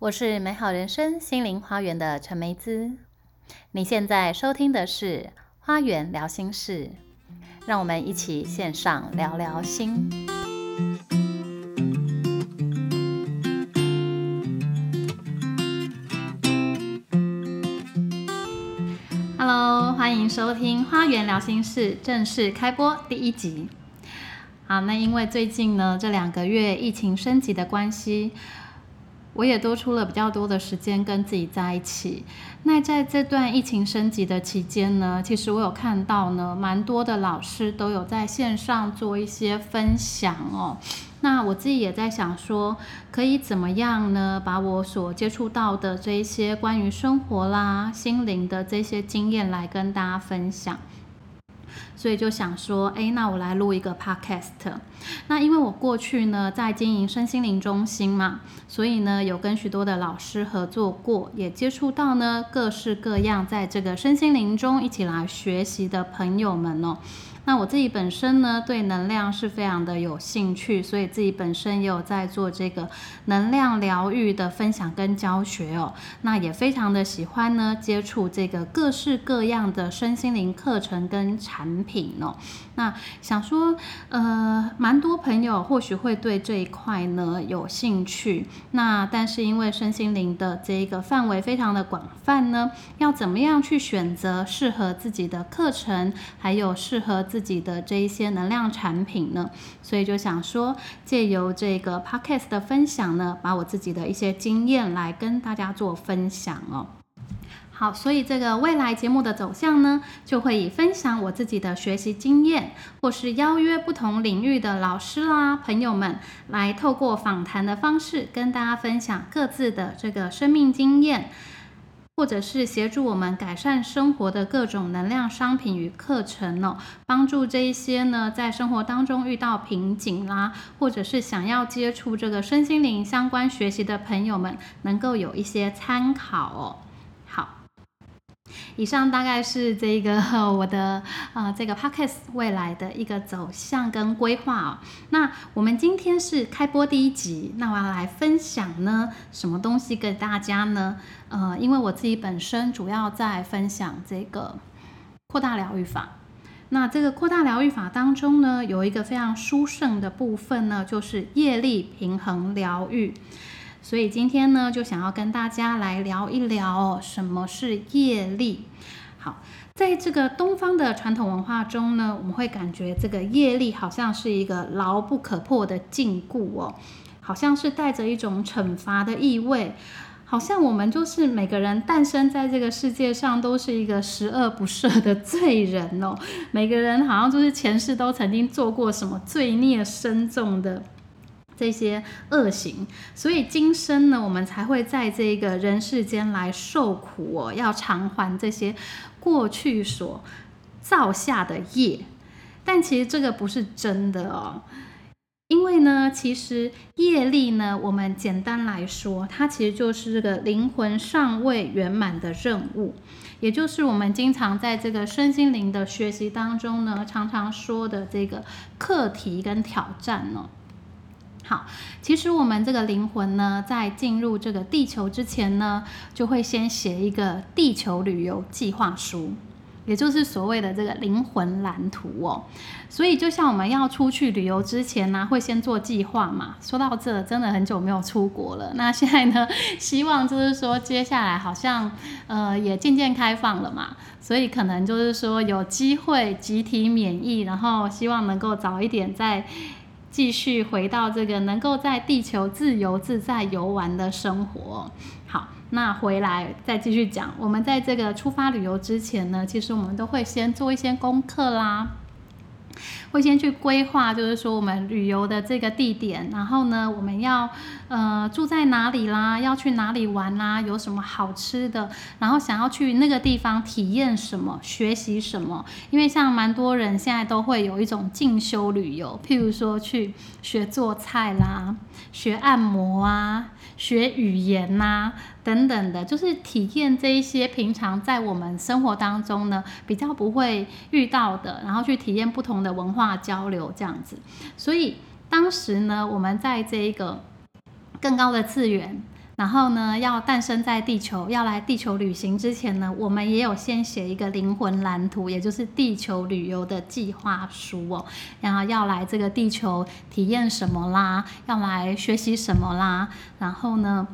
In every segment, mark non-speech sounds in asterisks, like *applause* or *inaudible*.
我是美好人生心灵花园的陈梅姿。你现在收听的是《花园聊心事》，让我们一起线上聊聊心。Hello，欢迎收听《花园聊心事》正式开播第一集。好，那因为最近呢，这两个月疫情升级的关系。我也多出了比较多的时间跟自己在一起。那在这段疫情升级的期间呢，其实我有看到呢，蛮多的老师都有在线上做一些分享哦。那我自己也在想说，可以怎么样呢？把我所接触到的这一些关于生活啦、心灵的这些经验来跟大家分享。所以就想说，哎，那我来录一个 podcast。那因为我过去呢在经营身心灵中心嘛，所以呢有跟许多的老师合作过，也接触到呢各式各样在这个身心灵中一起来学习的朋友们哦。那我自己本身呢，对能量是非常的有兴趣，所以自己本身也有在做这个能量疗愈的分享跟教学哦。那也非常的喜欢呢，接触这个各式各样的身心灵课程跟产品哦。那想说，呃，蛮多朋友或许会对这一块呢有兴趣。那但是因为身心灵的这一个范围非常的广泛呢，要怎么样去选择适合自己的课程，还有适合自己的这一些能量产品呢？所以就想说，借由这个 podcast 的分享呢，把我自己的一些经验来跟大家做分享哦。好，所以这个未来节目的走向呢，就会以分享我自己的学习经验，或是邀约不同领域的老师啦、朋友们，来透过访谈的方式，跟大家分享各自的这个生命经验，或者是协助我们改善生活的各种能量商品与课程哦，帮助这一些呢，在生活当中遇到瓶颈啦，或者是想要接触这个身心灵相关学习的朋友们，能够有一些参考哦。以上大概是这个 *laughs* 我的啊这个 podcast 未来的一个走向跟规划哦。那我们今天是开播第一集，那我要来分享呢什么东西给大家呢？呃，因为我自己本身主要在分享这个扩大疗愈法。那这个扩大疗愈法当中呢，有一个非常殊胜的部分呢，就是业力平衡疗愈。所以今天呢，就想要跟大家来聊一聊什么是业力。好，在这个东方的传统文化中呢，我们会感觉这个业力好像是一个牢不可破的禁锢哦，好像是带着一种惩罚的意味，好像我们就是每个人诞生在这个世界上都是一个十恶不赦的罪人哦，每个人好像就是前世都曾经做过什么罪孽深重的。这些恶行，所以今生呢，我们才会在这个人世间来受苦哦，要偿还这些过去所造下的业。但其实这个不是真的哦，因为呢，其实业力呢，我们简单来说，它其实就是这个灵魂尚未圆满的任务，也就是我们经常在这个身心灵的学习当中呢，常常说的这个课题跟挑战呢。好，其实我们这个灵魂呢，在进入这个地球之前呢，就会先写一个地球旅游计划书，也就是所谓的这个灵魂蓝图哦。所以，就像我们要出去旅游之前呢，会先做计划嘛。说到这，真的很久没有出国了。那现在呢，*laughs* 希望就是说，接下来好像呃也渐渐开放了嘛，所以可能就是说有机会集体免疫，然后希望能够早一点在。继续回到这个能够在地球自由自在游玩的生活。好，那回来再继续讲。我们在这个出发旅游之前呢，其实我们都会先做一些功课啦。会先去规划，就是说我们旅游的这个地点，然后呢，我们要呃住在哪里啦，要去哪里玩啦，有什么好吃的，然后想要去那个地方体验什么，学习什么。因为像蛮多人现在都会有一种进修旅游，譬如说去学做菜啦，学按摩啊，学语言呐。等等的，就是体验这一些平常在我们生活当中呢比较不会遇到的，然后去体验不同的文化交流这样子。所以当时呢，我们在这一个更高的次元，然后呢，要诞生在地球，要来地球旅行之前呢，我们也有先写一个灵魂蓝图，也就是地球旅游的计划书哦。然后要来这个地球体验什么啦，要来学习什么啦。然后呢，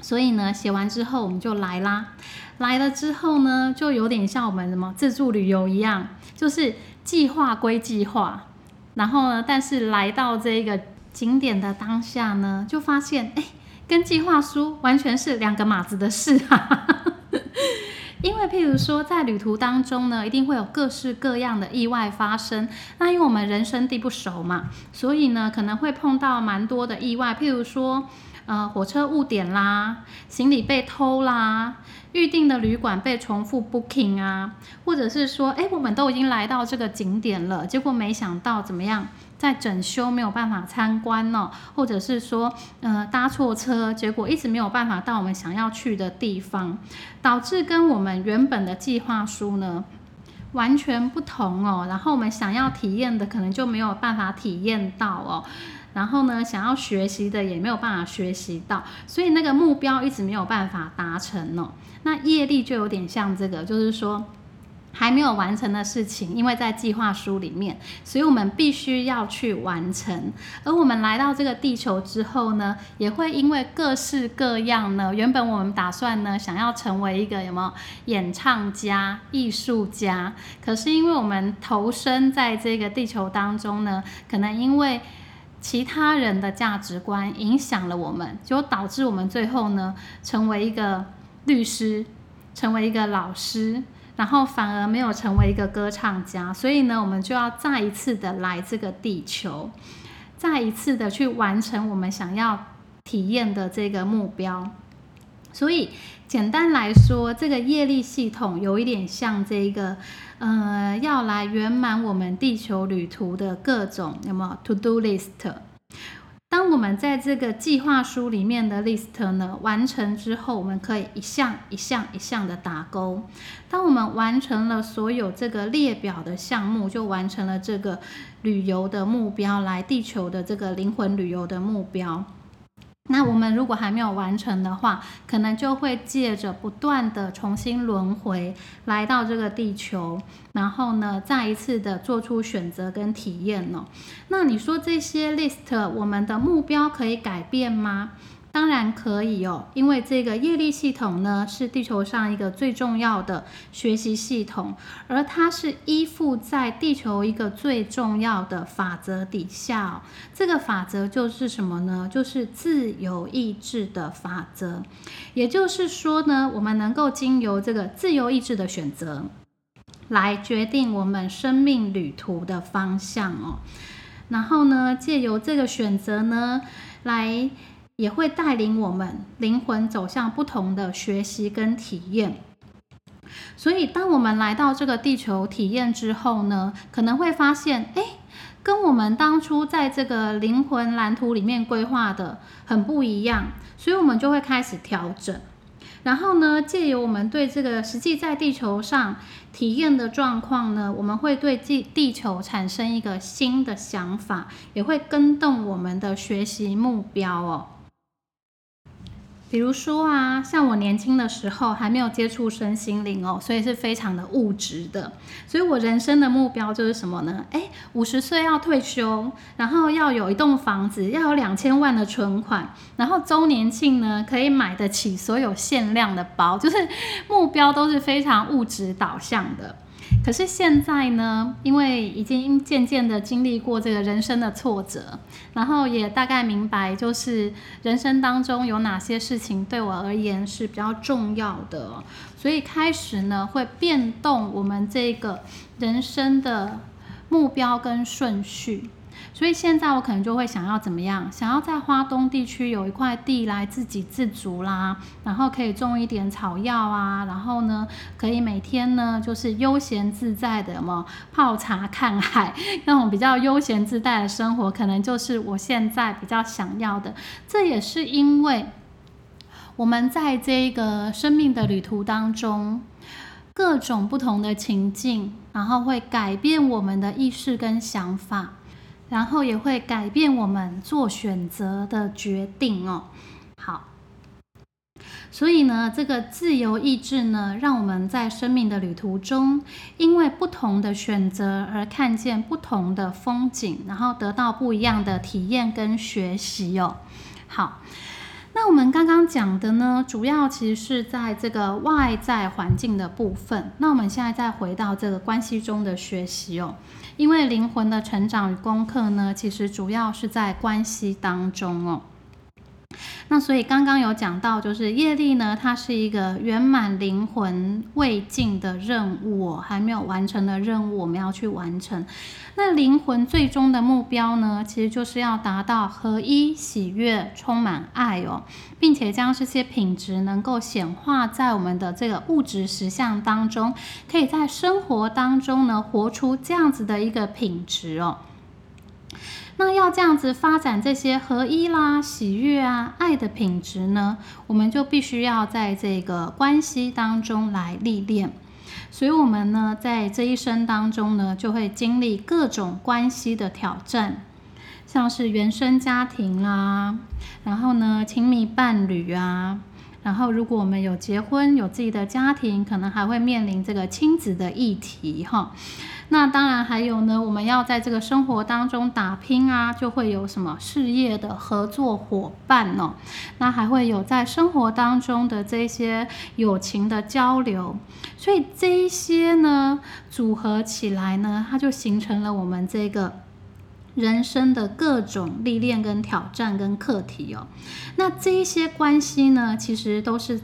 所以呢，写完之后我们就来啦。来了之后呢，就有点像我们什么自助旅游一样，就是计划归计划。然后呢，但是来到这个景点的当下呢，就发现哎。跟计划书完全是两个码子的事啊！*laughs* 因为譬如说，在旅途当中呢，一定会有各式各样的意外发生。那因为我们人生地不熟嘛，所以呢，可能会碰到蛮多的意外。譬如说，呃，火车误点啦，行李被偷啦，预定的旅馆被重复 booking 啊，或者是说，哎，我们都已经来到这个景点了，结果没想到怎么样？在整修没有办法参观呢，或者是说，呃，搭错车，结果一直没有办法到我们想要去的地方，导致跟我们原本的计划书呢完全不同哦。然后我们想要体验的可能就没有办法体验到哦，然后呢，想要学习的也没有办法学习到，所以那个目标一直没有办法达成哦。那业力就有点像这个，就是说。还没有完成的事情，因为在计划书里面，所以我们必须要去完成。而我们来到这个地球之后呢，也会因为各式各样呢，原本我们打算呢，想要成为一个有没有演唱家、艺术家，可是因为我们投身在这个地球当中呢，可能因为其他人的价值观影响了我们，就导致我们最后呢，成为一个律师，成为一个老师。然后反而没有成为一个歌唱家，所以呢，我们就要再一次的来这个地球，再一次的去完成我们想要体验的这个目标。所以简单来说，这个业力系统有一点像这个，呃，要来圆满我们地球旅途的各种有没有 to do list。当我们在这个计划书里面的 list 呢完成之后，我们可以一项一项一项的打勾。当我们完成了所有这个列表的项目，就完成了这个旅游的目标，来地球的这个灵魂旅游的目标。那我们如果还没有完成的话，可能就会借着不断的重新轮回来到这个地球，然后呢，再一次的做出选择跟体验呢。那你说这些 list，我们的目标可以改变吗？当然可以哦，因为这个业力系统呢是地球上一个最重要的学习系统，而它是依附在地球一个最重要的法则底下。这个法则就是什么呢？就是自由意志的法则。也就是说呢，我们能够经由这个自由意志的选择，来决定我们生命旅途的方向哦。然后呢，借由这个选择呢，来。也会带领我们灵魂走向不同的学习跟体验。所以，当我们来到这个地球体验之后呢，可能会发现，哎，跟我们当初在这个灵魂蓝图里面规划的很不一样。所以，我们就会开始调整。然后呢，借由我们对这个实际在地球上体验的状况呢，我们会对地地球产生一个新的想法，也会跟动我们的学习目标哦。比如说啊，像我年轻的时候还没有接触身心灵哦，所以是非常的物质的。所以我人生的目标就是什么呢？哎，五十岁要退休，然后要有一栋房子，要有两千万的存款，然后周年庆呢可以买得起所有限量的包，就是目标都是非常物质导向的。可是现在呢，因为已经渐渐的经历过这个人生的挫折，然后也大概明白，就是人生当中有哪些事情对我而言是比较重要的，所以开始呢会变动我们这个人生的目标跟顺序。所以现在我可能就会想要怎么样？想要在花东地区有一块地来自给自足啦，然后可以种一点草药啊，然后呢，可以每天呢就是悠闲自在的么泡茶看海 *laughs* 那种比较悠闲自在的生活，可能就是我现在比较想要的。这也是因为我们在这个生命的旅途当中，各种不同的情境，然后会改变我们的意识跟想法。然后也会改变我们做选择的决定哦。好，所以呢，这个自由意志呢，让我们在生命的旅途中，因为不同的选择而看见不同的风景，然后得到不一样的体验跟学习哦。好。那我们刚刚讲的呢，主要其实是在这个外在环境的部分。那我们现在再回到这个关系中的学习哦，因为灵魂的成长与功课呢，其实主要是在关系当中哦。那所以刚刚有讲到，就是业力呢，它是一个圆满灵魂未尽的任务，还没有完成的任务，我们要去完成。那灵魂最终的目标呢，其实就是要达到合一、喜悦、充满爱哦，并且将这些品质能够显化在我们的这个物质实相当中，可以在生活当中呢，活出这样子的一个品质哦。那要这样子发展这些合一啦、喜悦啊、爱的品质呢，我们就必须要在这个关系当中来历练。所以，我们呢，在这一生当中呢，就会经历各种关系的挑战，像是原生家庭啊，然后呢，亲密伴侣啊。然后，如果我们有结婚、有自己的家庭，可能还会面临这个亲子的议题哈。那当然还有呢，我们要在这个生活当中打拼啊，就会有什么事业的合作伙伴哦。那还会有在生活当中的这些友情的交流，所以这一些呢组合起来呢，它就形成了我们这个。人生的各种历练、跟挑战、跟课题哦，那这一些关系呢，其实都是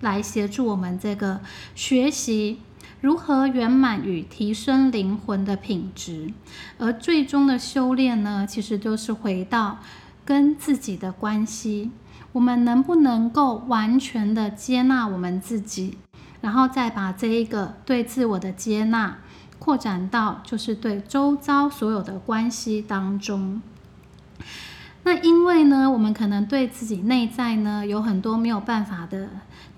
来协助我们这个学习如何圆满与提升灵魂的品质，而最终的修炼呢，其实都是回到跟自己的关系，我们能不能够完全的接纳我们自己，然后再把这一个对自我的接纳。扩展到就是对周遭所有的关系当中，那因为呢，我们可能对自己内在呢有很多没有办法的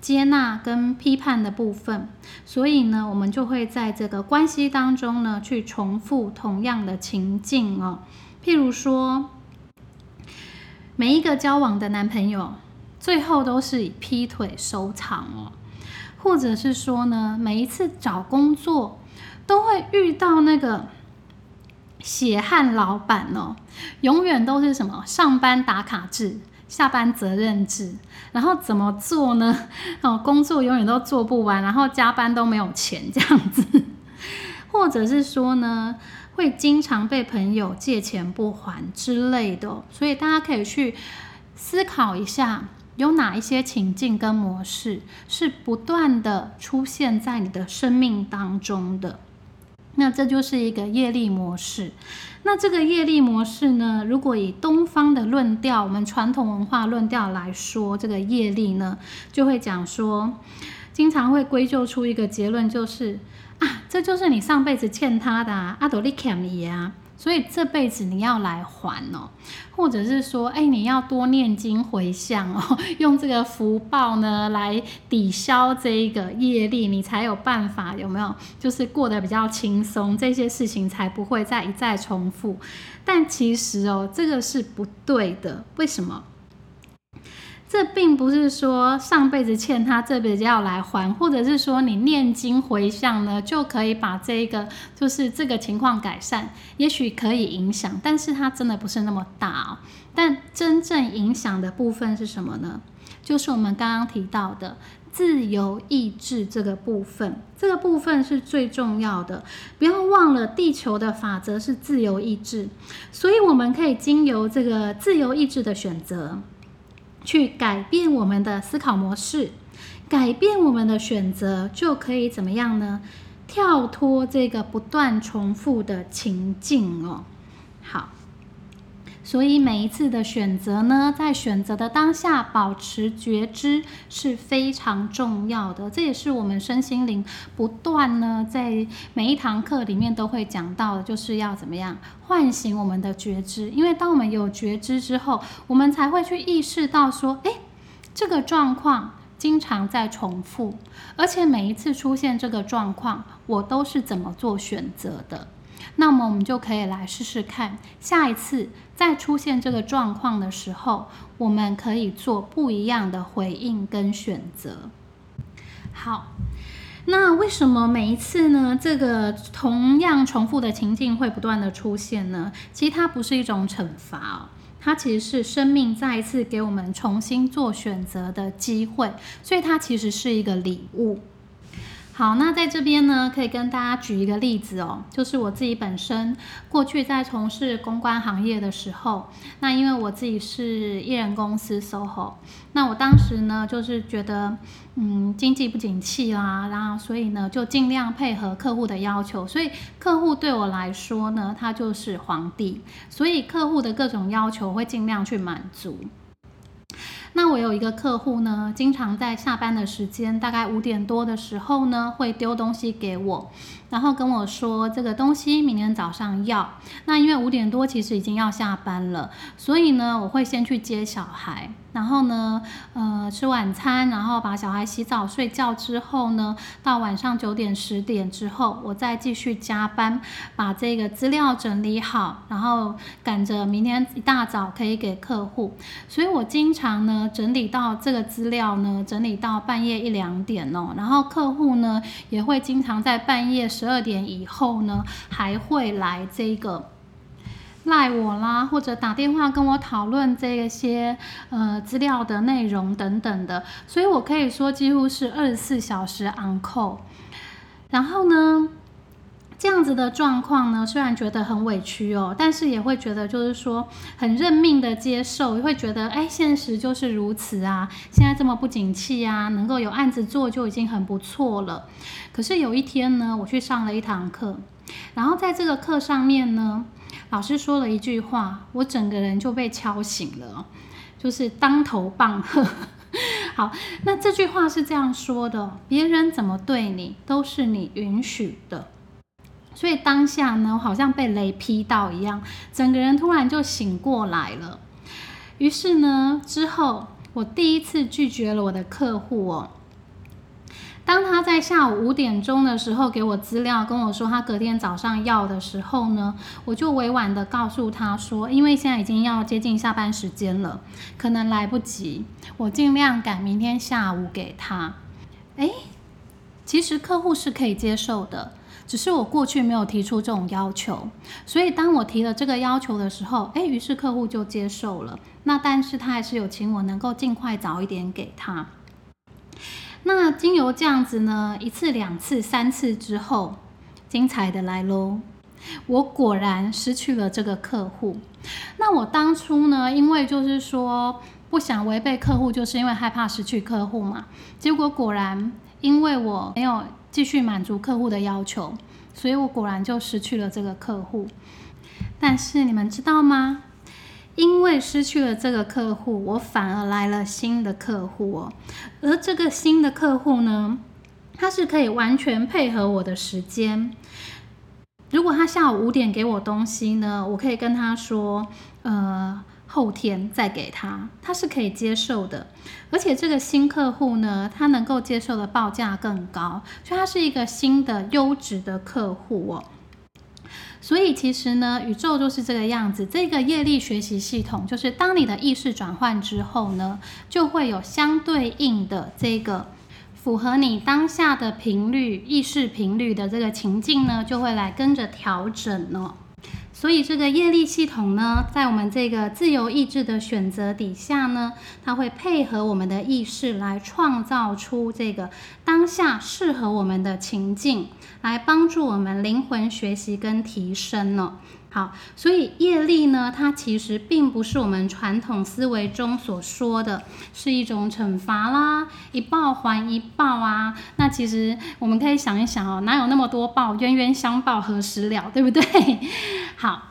接纳跟批判的部分，所以呢，我们就会在这个关系当中呢去重复同样的情境哦。譬如说，每一个交往的男朋友最后都是以劈腿收场哦，或者是说呢，每一次找工作。都会遇到那个血汗老板哦，永远都是什么？上班打卡制，下班责任制，然后怎么做呢？哦，工作永远都做不完，然后加班都没有钱这样子，或者是说呢，会经常被朋友借钱不还之类的，所以大家可以去思考一下，有哪一些情境跟模式是不断的出现在你的生命当中的。那这就是一个业力模式。那这个业力模式呢？如果以东方的论调，我们传统文化论调来说，这个业力呢，就会讲说，经常会归咎出一个结论，就是啊，这就是你上辈子欠他的啊，阿朵利卡米啊。所以这辈子你要来还哦，或者是说，哎，你要多念经回向哦，*laughs* 用这个福报呢来抵消这一个业力，你才有办法有没有？就是过得比较轻松，这些事情才不会再一再重复。但其实哦，这个是不对的，为什么？这并不是说上辈子欠他，这辈子要来还，或者是说你念经回向呢，就可以把这个就是这个情况改善，也许可以影响，但是它真的不是那么大哦。但真正影响的部分是什么呢？就是我们刚刚提到的自由意志这个部分，这个部分是最重要的。不要忘了，地球的法则是自由意志，所以我们可以经由这个自由意志的选择。去改变我们的思考模式，改变我们的选择，就可以怎么样呢？跳脱这个不断重复的情境哦。好。所以每一次的选择呢，在选择的当下保持觉知是非常重要的。这也是我们身心灵不断呢，在每一堂课里面都会讲到的，就是要怎么样唤醒我们的觉知。因为当我们有觉知之后，我们才会去意识到说，哎，这个状况经常在重复，而且每一次出现这个状况，我都是怎么做选择的。那么我们就可以来试试看，下一次再出现这个状况的时候，我们可以做不一样的回应跟选择。好，那为什么每一次呢？这个同样重复的情境会不断的出现呢？其实它不是一种惩罚哦，它其实是生命再一次给我们重新做选择的机会，所以它其实是一个礼物。好，那在这边呢，可以跟大家举一个例子哦，就是我自己本身过去在从事公关行业的时候，那因为我自己是艺人公司 SOHO，那我当时呢就是觉得，嗯，经济不景气啦，然后所以呢就尽量配合客户的要求，所以客户对我来说呢，他就是皇帝，所以客户的各种要求会尽量去满足。那我有一个客户呢，经常在下班的时间，大概五点多的时候呢，会丢东西给我。然后跟我说这个东西明天早上要，那因为五点多其实已经要下班了，所以呢我会先去接小孩，然后呢呃吃晚餐，然后把小孩洗澡睡觉之后呢，到晚上九点十点之后，我再继续加班，把这个资料整理好，然后赶着明天一大早可以给客户，所以我经常呢整理到这个资料呢整理到半夜一两点哦，然后客户呢也会经常在半夜。十二点以后呢，还会来这个赖我啦，或者打电话跟我讨论这些呃资料的内容等等的，所以我可以说几乎是二十四小时 on call。然后呢，这样子的状况呢，虽然觉得很委屈哦，但是也会觉得就是说很认命的接受，会觉得哎，现实就是如此啊，现在这么不景气啊，能够有案子做就已经很不错了。可是有一天呢，我去上了一堂课，然后在这个课上面呢，老师说了一句话，我整个人就被敲醒了，就是当头棒喝。*laughs* 好，那这句话是这样说的：别人怎么对你，都是你允许的。所以当下呢，我好像被雷劈到一样，整个人突然就醒过来了。于是呢，之后我第一次拒绝了我的客户哦。当他在下午五点钟的时候给我资料，跟我说他隔天早上要的时候呢，我就委婉的告诉他说，因为现在已经要接近下班时间了，可能来不及，我尽量赶明天下午给他。诶，其实客户是可以接受的，只是我过去没有提出这种要求，所以当我提了这个要求的时候，诶，于是客户就接受了。那但是他还是有请我能够尽快早一点给他。那经由这样子呢，一次、两次、三次之后，精彩的来喽！我果然失去了这个客户。那我当初呢，因为就是说不想违背客户，就是因为害怕失去客户嘛。结果果然，因为我没有继续满足客户的要求，所以我果然就失去了这个客户。但是你们知道吗？因为失去了这个客户，我反而来了新的客户哦。而这个新的客户呢，他是可以完全配合我的时间。如果他下午五点给我东西呢，我可以跟他说，呃，后天再给他，他是可以接受的。而且这个新客户呢，他能够接受的报价更高，所以他是一个新的优质的客户哦。所以其实呢，宇宙就是这个样子。这个业力学习系统，就是当你的意识转换之后呢，就会有相对应的这个符合你当下的频率、意识频率的这个情境呢，就会来跟着调整哦。所以这个业力系统呢，在我们这个自由意志的选择底下呢，它会配合我们的意识来创造出这个当下适合我们的情境，来帮助我们灵魂学习跟提升呢。好，所以业力呢，它其实并不是我们传统思维中所说的是一种惩罚啦，一报还一报啊。那其实我们可以想一想哦，哪有那么多报，冤冤相报何时了，对不对？*laughs* 好。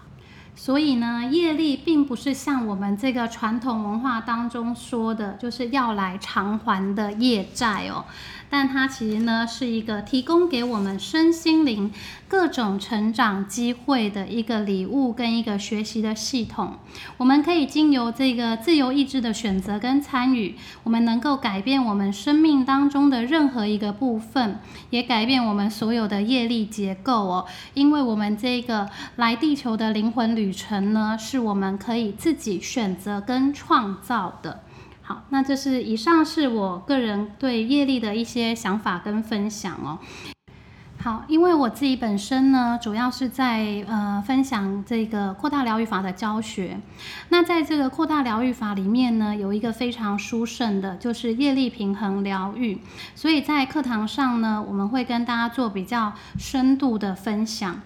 所以呢，业力并不是像我们这个传统文化当中说的，就是要来偿还的业债哦。但它其实呢，是一个提供给我们身心灵各种成长机会的一个礼物跟一个学习的系统。我们可以经由这个自由意志的选择跟参与，我们能够改变我们生命当中的任何一个部分，也改变我们所有的业力结构哦。因为我们这个来地球的灵魂旅程呢，是我们可以自己选择跟创造的。好，那这是以上是我个人对业力的一些想法跟分享哦。好，因为我自己本身呢，主要是在呃分享这个扩大疗愈法的教学。那在这个扩大疗愈法里面呢，有一个非常殊胜的，就是业力平衡疗愈。所以在课堂上呢，我们会跟大家做比较深度的分享。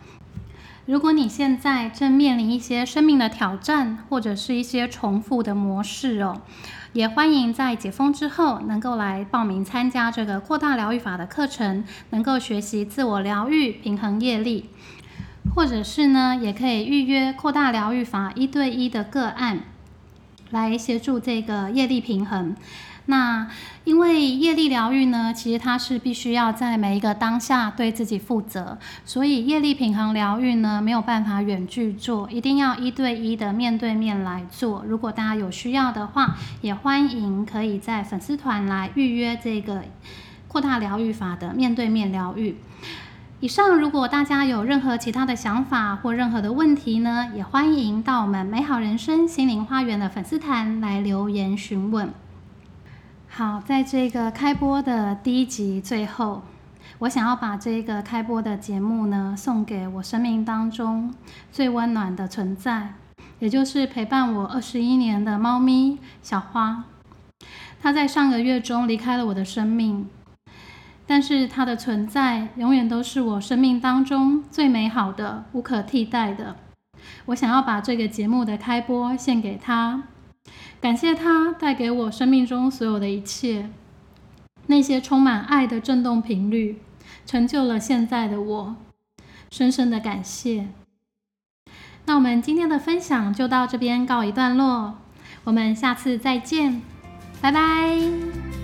如果你现在正面临一些生命的挑战，或者是一些重复的模式哦。也欢迎在解封之后能够来报名参加这个扩大疗愈法的课程，能够学习自我疗愈、平衡业力，或者是呢，也可以预约扩大疗愈法一对一的个案，来协助这个业力平衡。那因为业力疗愈呢，其实它是必须要在每一个当下对自己负责，所以业力平衡疗愈呢没有办法远距做，一定要一对一的面对面来做。如果大家有需要的话，也欢迎可以在粉丝团来预约这个扩大疗愈法的面对面疗愈。以上，如果大家有任何其他的想法或任何的问题呢，也欢迎到我们美好人生心灵花园的粉丝团来留言询问。好，在这个开播的第一集最后，我想要把这个开播的节目呢，送给我生命当中最温暖的存在，也就是陪伴我二十一年的猫咪小花。它在上个月中离开了我的生命，但是它的存在永远都是我生命当中最美好的、无可替代的。我想要把这个节目的开播献给它。感谢它带给我生命中所有的一切，那些充满爱的振动频率，成就了现在的我。深深的感谢。那我们今天的分享就到这边告一段落，我们下次再见，拜拜。